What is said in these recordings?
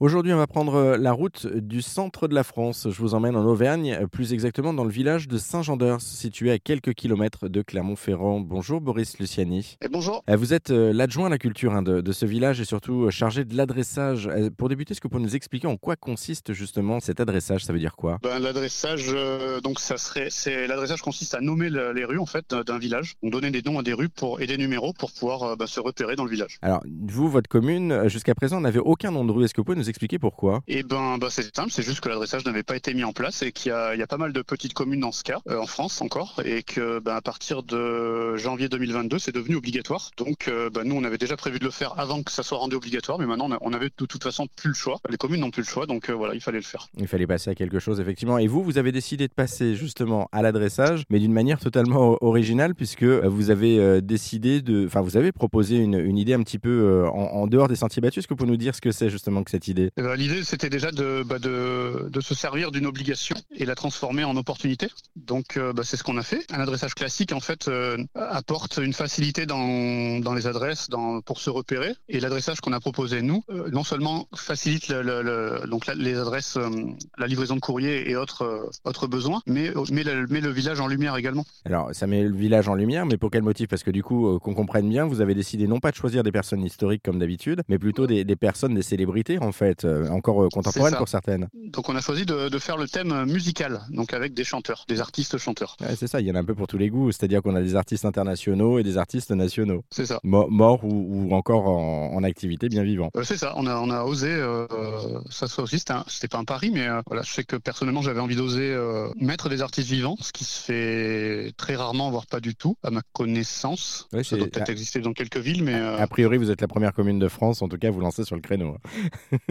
Aujourd'hui, on va prendre euh, la route du centre de la France. Je vous emmène en Auvergne, plus exactement dans le village de Saint-Jean-d'Eurs, situé à quelques kilomètres de Clermont-Ferrand. Bonjour Boris Luciani. Et bonjour. Euh, Vous êtes euh, l'adjoint à la culture hein, de, de ce village et surtout euh, chargé de l'adressage. Euh, Pour débuter, est-ce que vous pouvez nous expliquer en quoi consiste justement cet adressage? Ça veut dire quoi? Ben, l'adressage, euh, donc ça serait, c'est l'adressage consiste à nommer le- les rues en fait d'un- village. On donnait des noms à des rues pour et des numéros pour pouvoir euh, ben, se repérer dans le village. Alors, vous, votre commune, euh, jusqu'à présent, n'avait aucun nom de rue. Est-ce que vous pouvez nous expliquer pourquoi Et ben, ben, c'est simple, c'est juste que l'adressage n'avait pas été mis en place et qu'il y a, il y a pas mal de petites communes dans ce cas, euh, en France encore, et que ben, à partir de janvier 2022, c'est devenu obligatoire. Donc euh, ben, nous, on avait déjà prévu de le faire avant que ça soit rendu obligatoire, mais maintenant on, a- on avait de toute façon plus le choix. Les communes n'ont plus le choix, donc euh, voilà, il fallait le faire. Il fallait passer à quelque chose, effectivement. Et vous, vous avez décidé de passer justement à l'adressage, mais d'une manière totalement originale, puisque vous avez décidé de. Enfin, vous avez proposé une, une idée un petit peu en, en dehors des sentiers battus. Est-ce que vous pouvez nous dire ce que c'est justement que cette idée? Eh ben, L'idée, c'était déjà de, bah, de, de se servir d'une obligation et la transformer en opportunité. Donc, euh, bah, c'est ce qu'on a fait. Un adressage classique, en fait, euh, apporte une facilité dans, dans les adresses dans, pour se repérer. Et l'adressage qu'on a proposé, nous, euh, non seulement facilite le, le- le- donc la- les adresses, euh, la livraison de courrier et autres, euh, autres besoins, mais met le, met le village en lumière également. Alors, ça met le village en lumière, mais pour quel motif? Parce que du coup, euh, qu'on comprenne bien, vous avez décidé non pas de choisir des personnes historiques comme d'habitude, mais plutôt des, des personnes, des célébrités en fait, euh, encore euh, contemporaines ça. pour certaines. Donc, on a choisi de, de faire le thème musical, donc avec des chanteurs, des artistes chanteurs. Ouais, c'est ça, il y en a un peu pour tous les goûts. C'est-à-dire qu'on a des artistes internationaux et des artistes nationaux, C'est ça. Mo- morts ou, ou encore en, en activité, bien vivants. Euh, c'est ça, on a, on a osé, euh, ça soit aussi, c'était pas un pari, mais euh, voilà, je sais que personnellement j'avais envie d'oser euh, mettre des artistes vivants, ce qui se fait très rarement, voire pas du tout, à ma connaissance. Ouais, ça doit peut-être exister dans quelques villes, mais euh, A priori, vous êtes la première commune de France, en tout cas, vous lancez sur le créneau.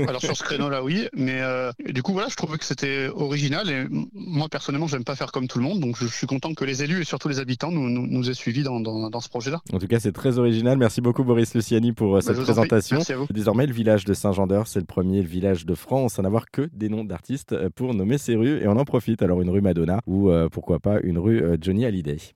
Alors sur ce créneau-là, oui. Mais euh, du coup, voilà, je trouvais que c'était original et moi personnellement, j'aime pas faire comme tout le monde, donc je, suis content que les élus et surtout les habitants nous, nous, nous aient suivis dans, dans, dans ce projet-là. En tout cas, c'est très original. Merci beaucoup, Boris Luciani, pour euh, Bah, cette présentation. Merci à vous. Désormais, le village de Saint-Jean-d'Eur, c'est le premier village de France à n'avoir que des noms d'artistes euh, pour nommer ses rues. Et on en profite. Alors, une rue Madonna ou euh, pourquoi pas une rue euh, Johnny Hallyday.